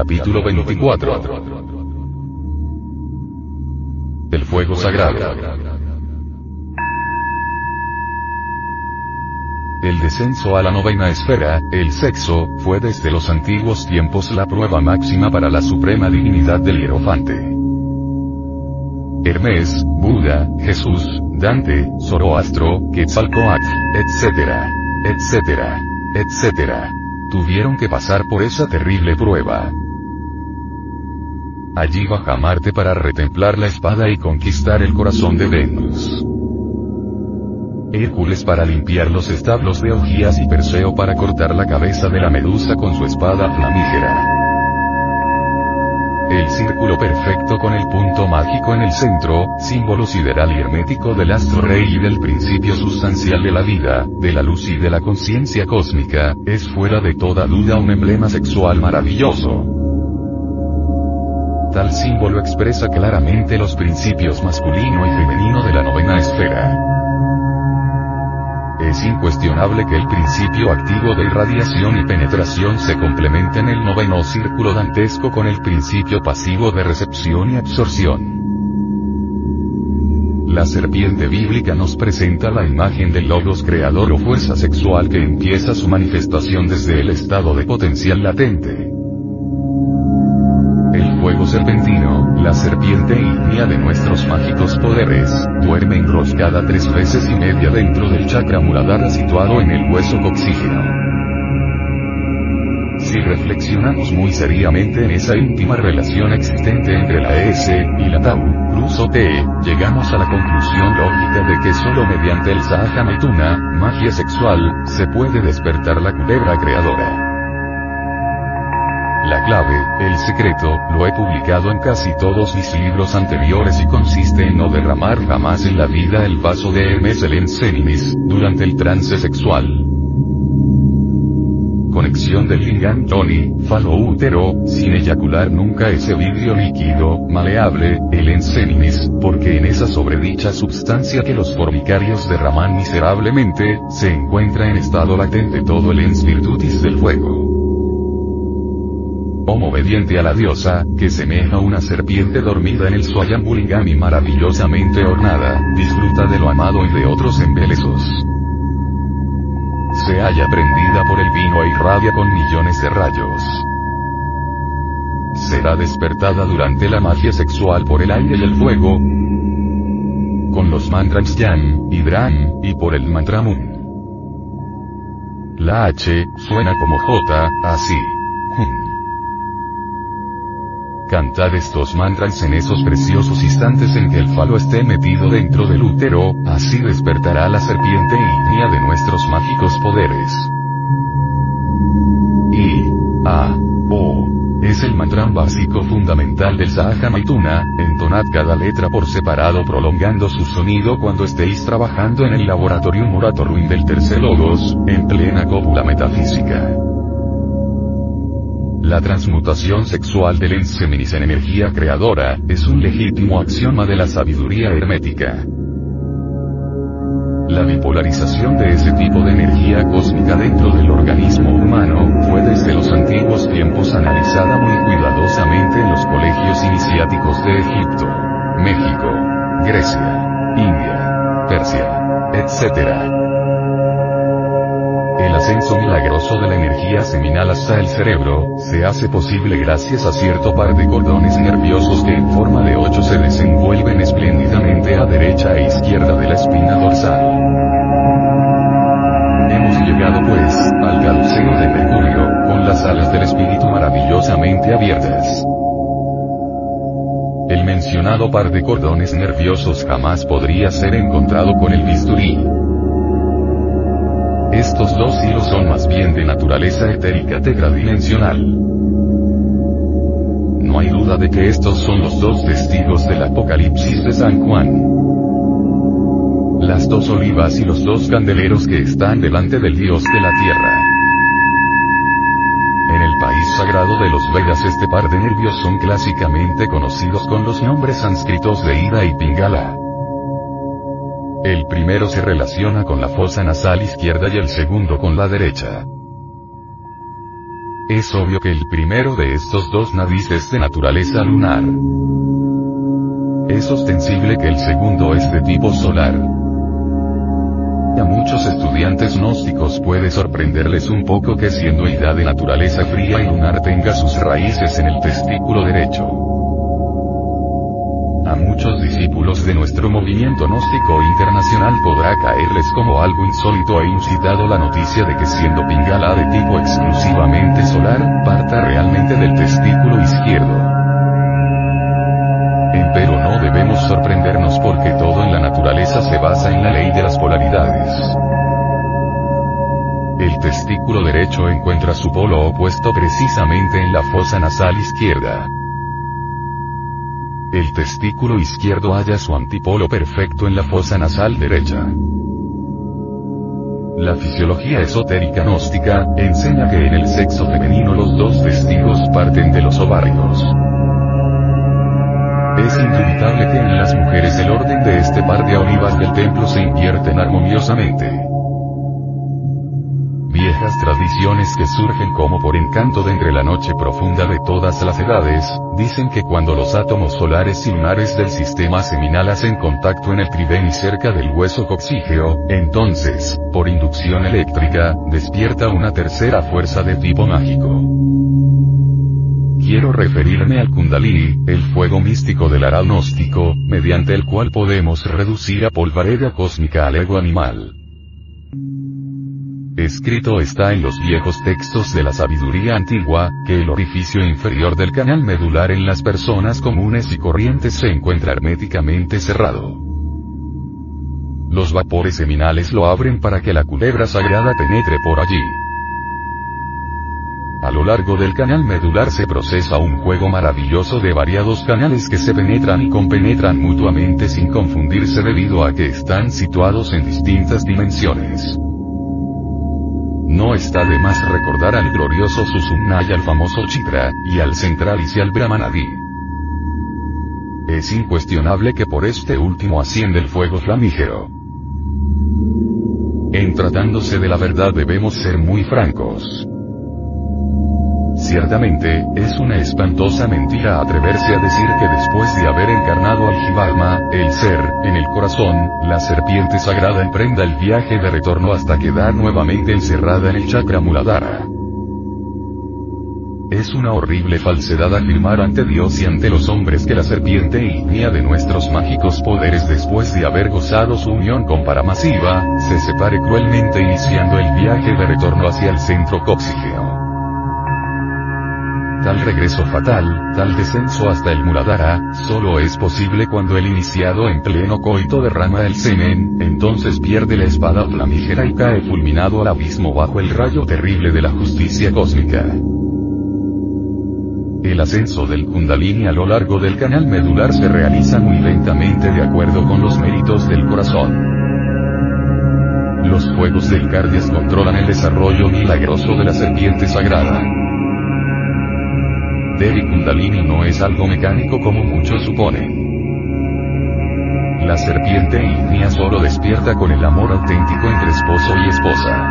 Capítulo 24. El fuego sagrado. El descenso a la novena esfera, el sexo, fue desde los antiguos tiempos la prueba máxima para la suprema divinidad del hierofante. Hermes, Buda, Jesús, Dante, Zoroastro, Quetzalcoatl, etc., etc., etc., tuvieron que pasar por esa terrible prueba. Allí baja Marte para retemplar la espada y conquistar el corazón de Venus. Hércules para limpiar los establos de Augías y Perseo para cortar la cabeza de la medusa con su espada flamígera. El círculo perfecto con el punto mágico en el centro, símbolo sideral y hermético del astro rey y del principio sustancial de la vida, de la luz y de la conciencia cósmica, es fuera de toda duda un emblema sexual maravilloso. Tal símbolo expresa claramente los principios masculino y femenino de la novena esfera. Es incuestionable que el principio activo de irradiación y penetración se complementa en el noveno círculo dantesco con el principio pasivo de recepción y absorción. La serpiente bíblica nos presenta la imagen del logos creador o fuerza sexual que empieza su manifestación desde el estado de potencial latente. Serpentino, la serpiente ígnea de nuestros mágicos poderes, duerme enroscada tres veces y media dentro del chakra muladhara situado en el hueso coxígeno. Si reflexionamos muy seriamente en esa íntima relación existente entre la S y la Tau, Luz o T, llegamos a la conclusión lógica de que solo mediante el Sahaja Maituna, magia sexual, se puede despertar la culebra creadora. La clave, el secreto, lo he publicado en casi todos mis libros anteriores y consiste en no derramar jamás en la vida el vaso de Hermes el Encénimis, durante el trance sexual. Conexión del lingam Tony, falo útero, sin eyacular nunca ese vidrio líquido, maleable, el encénimis, porque en esa sobredicha substancia que los formicarios derraman miserablemente, se encuentra en estado latente todo el ens virtutis del fuego. Homo obediente a la diosa, que semeja una serpiente dormida en el Swayambulingami maravillosamente ornada, disfruta de lo amado y de otros embelesos. Se halla prendida por el vino e irradia con millones de rayos. Será despertada durante la magia sexual por el aire y el fuego, con los mantras Yan, Hidran, y por el mantra Mun. La H, suena como J, así. Cantad estos mantras en esos preciosos instantes en que el falo esté metido dentro del útero, así despertará la serpiente ígnea de nuestros mágicos poderes. I. A. O. Es el mantra básico fundamental del Sahaja entonad cada letra por separado prolongando su sonido cuando estéis trabajando en el Laboratorium Moratorum del Tercer Logos, en plena cópula metafísica. La transmutación sexual del enseminis en energía creadora, es un legítimo axioma de la sabiduría hermética. La bipolarización de ese tipo de energía cósmica dentro del organismo humano, fue desde los antiguos tiempos analizada muy cuidadosamente en los colegios iniciáticos de Egipto, México, Grecia, India, Persia, etc. El ascenso milagroso de la energía seminal hasta el cerebro, se hace posible gracias a cierto par de cordones nerviosos que en forma de ocho se desenvuelven espléndidamente a derecha e izquierda de la espina dorsal. Hemos llegado pues, al caduceo de Mercurio, con las alas del espíritu maravillosamente abiertas. El mencionado par de cordones nerviosos jamás podría ser encontrado con el bisturí. Estos dos hilos son más bien de naturaleza etérica tetradimensional. No hay duda de que estos son los dos testigos del Apocalipsis de San Juan. Las dos olivas y los dos candeleros que están delante del Dios de la tierra. En el país sagrado de los Vedas este par de nervios son clásicamente conocidos con los nombres sánscritos de Ida y Pingala. El primero se relaciona con la fosa nasal izquierda y el segundo con la derecha. Es obvio que el primero de estos dos nadis es de naturaleza lunar. Es ostensible que el segundo es de tipo solar. A muchos estudiantes gnósticos puede sorprenderles un poco que siendo Ida de naturaleza fría y lunar tenga sus raíces en el testículo derecho. Muchos discípulos de nuestro movimiento gnóstico internacional podrá caerles como algo insólito e incitado la noticia de que siendo Pingala de tipo exclusivamente solar, parta realmente del testículo izquierdo. Empero no debemos sorprendernos porque todo en la naturaleza se basa en la ley de las polaridades. El testículo derecho encuentra su polo opuesto precisamente en la fosa nasal izquierda. El testículo izquierdo halla su antipolo perfecto en la fosa nasal derecha. La fisiología esotérica gnóstica enseña que en el sexo femenino los dos testigos parten de los ovarios. Es indubitable que en las mujeres el orden de este par de olivas del templo se invierten armoniosamente viejas tradiciones que surgen como por encanto de entre la noche profunda de todas las edades, dicen que cuando los átomos solares y lunares del sistema seminal hacen contacto en el triveni cerca del hueso coxígeo, entonces, por inducción eléctrica, despierta una tercera fuerza de tipo mágico. Quiero referirme al Kundalini, el fuego místico del aranóstico, mediante el cual podemos reducir a polvareda cósmica al ego animal. Escrito está en los viejos textos de la sabiduría antigua, que el orificio inferior del canal medular en las personas comunes y corrientes se encuentra herméticamente cerrado. Los vapores seminales lo abren para que la culebra sagrada penetre por allí. A lo largo del canal medular se procesa un juego maravilloso de variados canales que se penetran y compenetran mutuamente sin confundirse debido a que están situados en distintas dimensiones. No está de más recordar al glorioso Susumna y al famoso Chitra, y al central y al Brahmanadi. Es incuestionable que por este último asciende el fuego flamígero. En tratándose de la verdad debemos ser muy francos. Ciertamente, es una espantosa mentira atreverse a decir que después de haber encarnado al Jivalma, el ser, en el corazón, la serpiente sagrada emprenda el viaje de retorno hasta quedar nuevamente encerrada en el chakra muladhara. Es una horrible falsedad afirmar ante Dios y ante los hombres que la serpiente ígnea de nuestros mágicos poderes después de haber gozado su unión con Paramasiva, se separe cruelmente iniciando el viaje de retorno hacia el centro coxígeo. Tal regreso fatal, tal descenso hasta el Muladhara, solo es posible cuando el iniciado en pleno coito derrama el semen, entonces pierde la espada flamígera y cae fulminado al abismo bajo el rayo terrible de la justicia cósmica. El ascenso del Kundalini a lo largo del canal medular se realiza muy lentamente de acuerdo con los méritos del corazón. Los fuegos del Cardias controlan el desarrollo milagroso de la serpiente sagrada. Devi Kundalini no es algo mecánico como muchos suponen. La serpiente ígnea solo despierta con el amor auténtico entre esposo y esposa.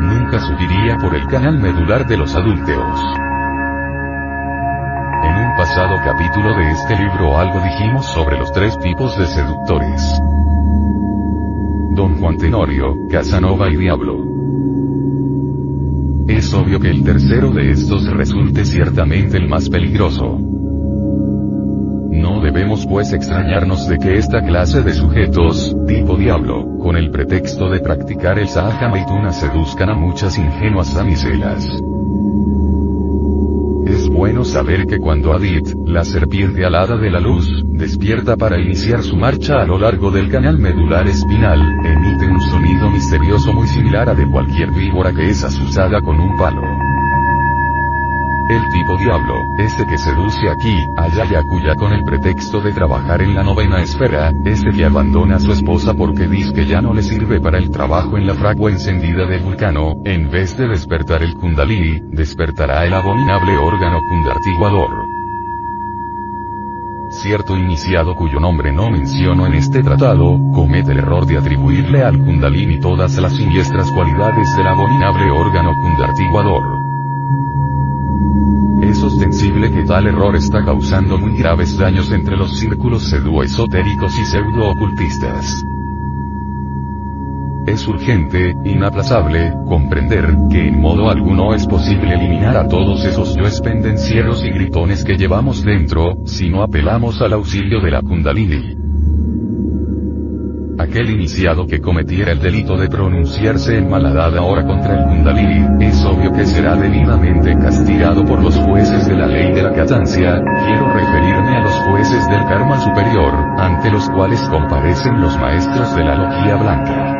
Nunca subiría por el canal medular de los adúlteros. En un pasado capítulo de este libro algo dijimos sobre los tres tipos de seductores. Don Juan Tenorio, Casanova y Diablo. Es obvio que el tercero de estos resulte ciertamente el más peligroso. No debemos pues extrañarnos de que esta clase de sujetos, tipo diablo, con el pretexto de practicar el Sahaja seduzcan a muchas ingenuas damiselas. Es bueno bueno saber que cuando Adit, la serpiente alada de la luz, despierta para iniciar su marcha a lo largo del canal medular espinal, emite un sonido misterioso muy similar a de cualquier víbora que es asusada con un palo. El tipo diablo, este que seduce aquí, allá y acuya con el pretexto de trabajar en la novena esfera, este que abandona a su esposa porque dice que ya no le sirve para el trabajo en la fragua encendida de Vulcano, en vez de despertar el Kundalini, despertará el abominable órgano kundartiguador. Cierto iniciado cuyo nombre no menciono en este tratado, comete el error de atribuirle al Kundalini todas las siniestras cualidades del abominable órgano kundartiguador. Es ostensible que tal error está causando muy graves daños entre los círculos pseudoesotéricos y pseudo-ocultistas. Es urgente, inaplazable, comprender, que en modo alguno es posible eliminar a todos esos yoes pendencieros y gritones que llevamos dentro, si no apelamos al auxilio de la Kundalini. Aquel iniciado que cometiera el delito de pronunciarse en malhadada hora contra el Kundalini, es obvio que será debidamente castigado por los jueces de la ley de la catancia, quiero referirme a los jueces del karma superior, ante los cuales comparecen los maestros de la logia blanca.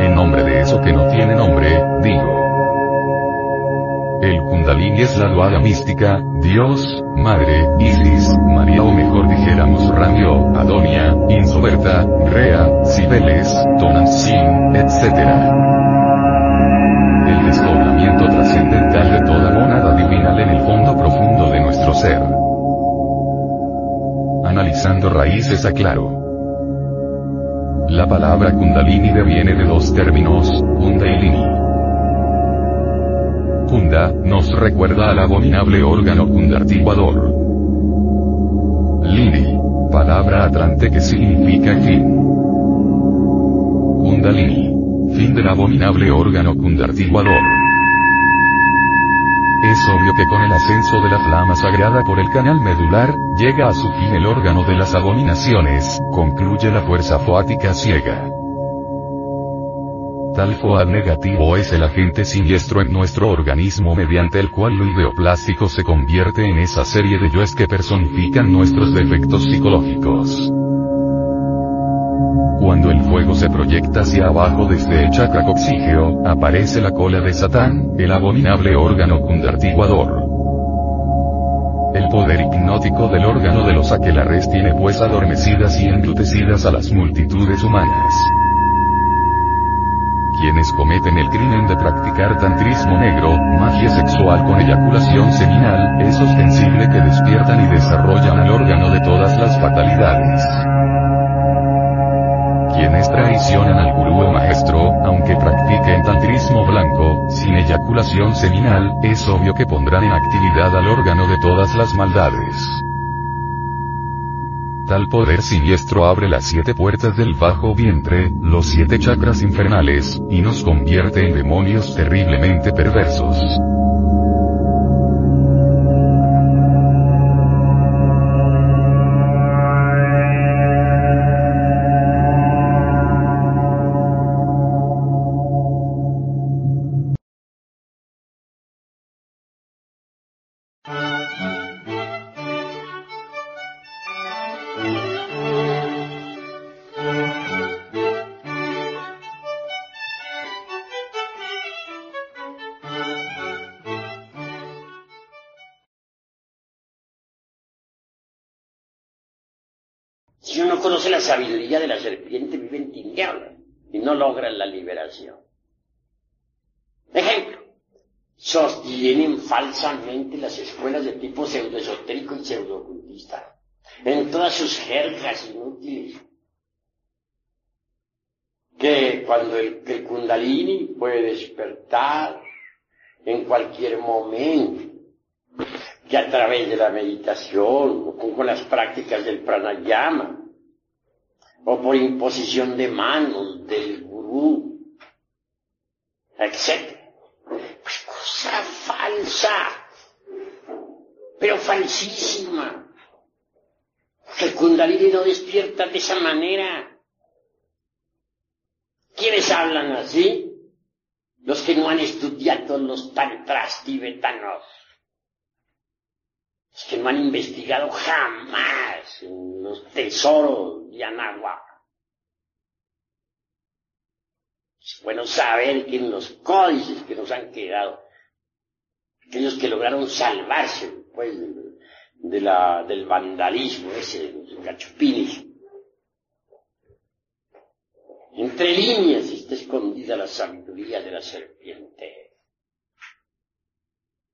En nombre de eso que no tiene nombre, digo. El Kundalini es la duada mística, Dios, Madre, Isis, María o mejor dijéramos Ramio, Adonia, Insoberta, Rea, Cibeles, Tonantzin, etc. El desdoblamiento trascendental de toda monada divinal en el fondo profundo de nuestro ser. Analizando raíces aclaro. La palabra Kundalini deviene de dos términos, Kundalini Kunda, nos recuerda al abominable órgano kundartiguador. Lini, palabra atlante que significa fin. Kundalini, fin del abominable órgano kundartiguador. Es obvio que con el ascenso de la flama sagrada por el canal medular, llega a su fin el órgano de las abominaciones, concluye la fuerza foática ciega. Tal FOAD negativo es el agente siniestro en nuestro organismo mediante el cual lo ideoplástico se convierte en esa serie de yoes que personifican nuestros defectos psicológicos. Cuando el fuego se proyecta hacia abajo desde coxígeo, aparece la cola de Satán, el abominable órgano kundartiguador. El poder hipnótico del órgano de los aquelares tiene pues adormecidas y enlutecidas a las multitudes humanas quienes cometen el crimen de practicar tantrismo negro, magia sexual con eyaculación seminal, es ostensible que despiertan y desarrollan al órgano de todas las fatalidades. Quienes traicionan al gurú o maestro, aunque practiquen tantrismo blanco, sin eyaculación seminal, es obvio que pondrán en actividad al órgano de todas las maldades. Tal poder siniestro abre las siete puertas del bajo vientre, los siete chakras infernales, y nos convierte en demonios terriblemente perversos. Tinieblas y no logra la liberación. Ejemplo, sostienen falsamente las escuelas de tipo pseudoesotérico y pseudoocultista, en todas sus jergas inútiles. Que cuando el, el kundalini puede despertar en cualquier momento, que a través de la meditación o con las prácticas del pranayama o por imposición de manos del gurú, etc. Pues cosa falsa, pero falsísima. Que el kundalini no despierta de esa manera. ¿Quiénes hablan así? Los que no han estudiado los tantras tibetanos que no han investigado jamás los tesoros de Anáhuac. Es bueno saber que en los códices que nos han quedado, aquellos que lograron salvarse, pues, de la, del vandalismo ese, de los gachupines, entre líneas está escondida la sabiduría de la serpiente.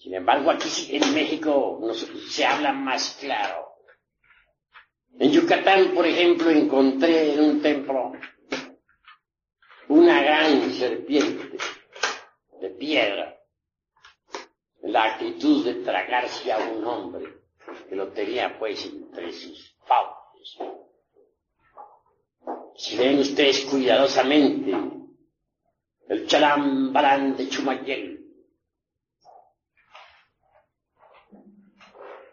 Sin embargo, aquí en México se habla más claro. En Yucatán, por ejemplo, encontré en un templo una gran serpiente de piedra, la actitud de tragarse a un hombre que lo tenía pues entre sus fauces. Si ven ustedes cuidadosamente el chalambalán de Chumayel,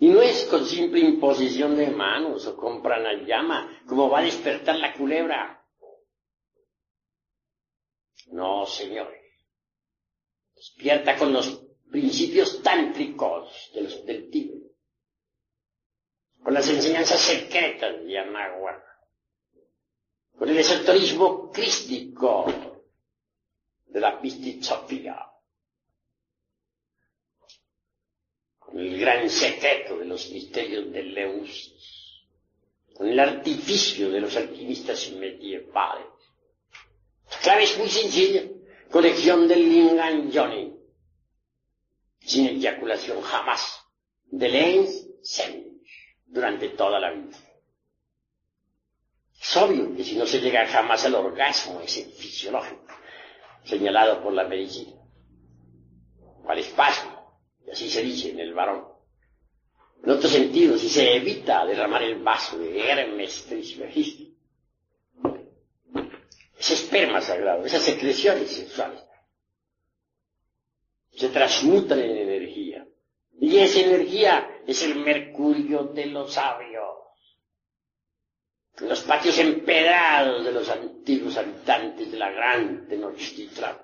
Y no es con simple imposición de manos o con llama como va a despertar la culebra. No, señores. Despierta con los principios tántricos del Tíbet. Con las enseñanzas secretas de Yamagua. Con el esoterismo crístico de la Pistizofía. Con el gran secreto de los misterios de Leusis. Con el artificio de los alquimistas medievales la clave es muy sencilla. Colección del Lingan Johnny. Sin eyaculación jamás. De Lens Sen. Durante toda la vida. Es obvio que si no se llega jamás al orgasmo, ese fisiológico, señalado por la medicina, al espasmo, y así se dice en el varón. En otro sentido, si se evita derramar el vaso de Hermes Trismegisto, ese esperma sagrado, esas secreciones sexuales, se transmutan en energía. Y esa energía es el mercurio de los sabios. Los patios empedrados de los antiguos habitantes de la gran Tenochtitlan,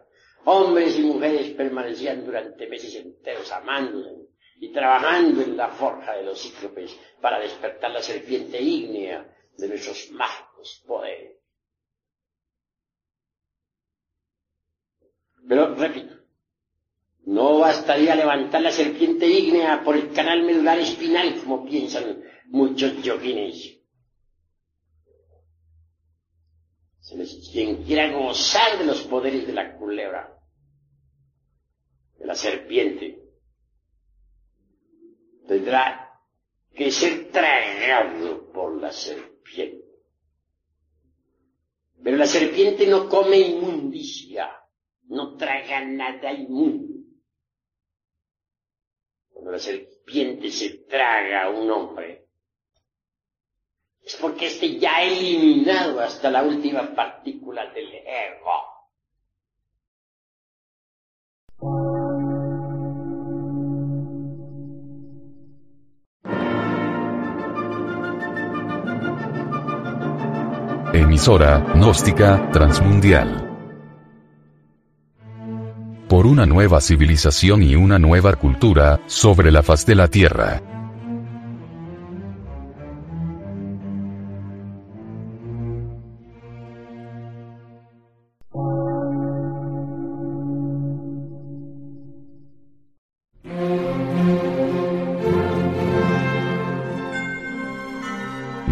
hombres y mujeres permanecían durante meses enteros amándose y trabajando en la forja de los cíclopes para despertar la serpiente ígnea de nuestros mágicos poderes. Pero, repito, no bastaría levantar la serpiente ígnea por el canal medular espinal, como piensan muchos yoguines. Quien quiera gozar de los poderes de la culebra, de la serpiente, tendrá que ser tragado por la serpiente. Pero la serpiente no come inmundicia no traga nada inmundo. Cuando la serpiente se traga a un hombre, porque éste ya eliminado hasta la última partícula del ego. Emisora gnóstica transmundial por una nueva civilización y una nueva cultura, sobre la faz de la Tierra.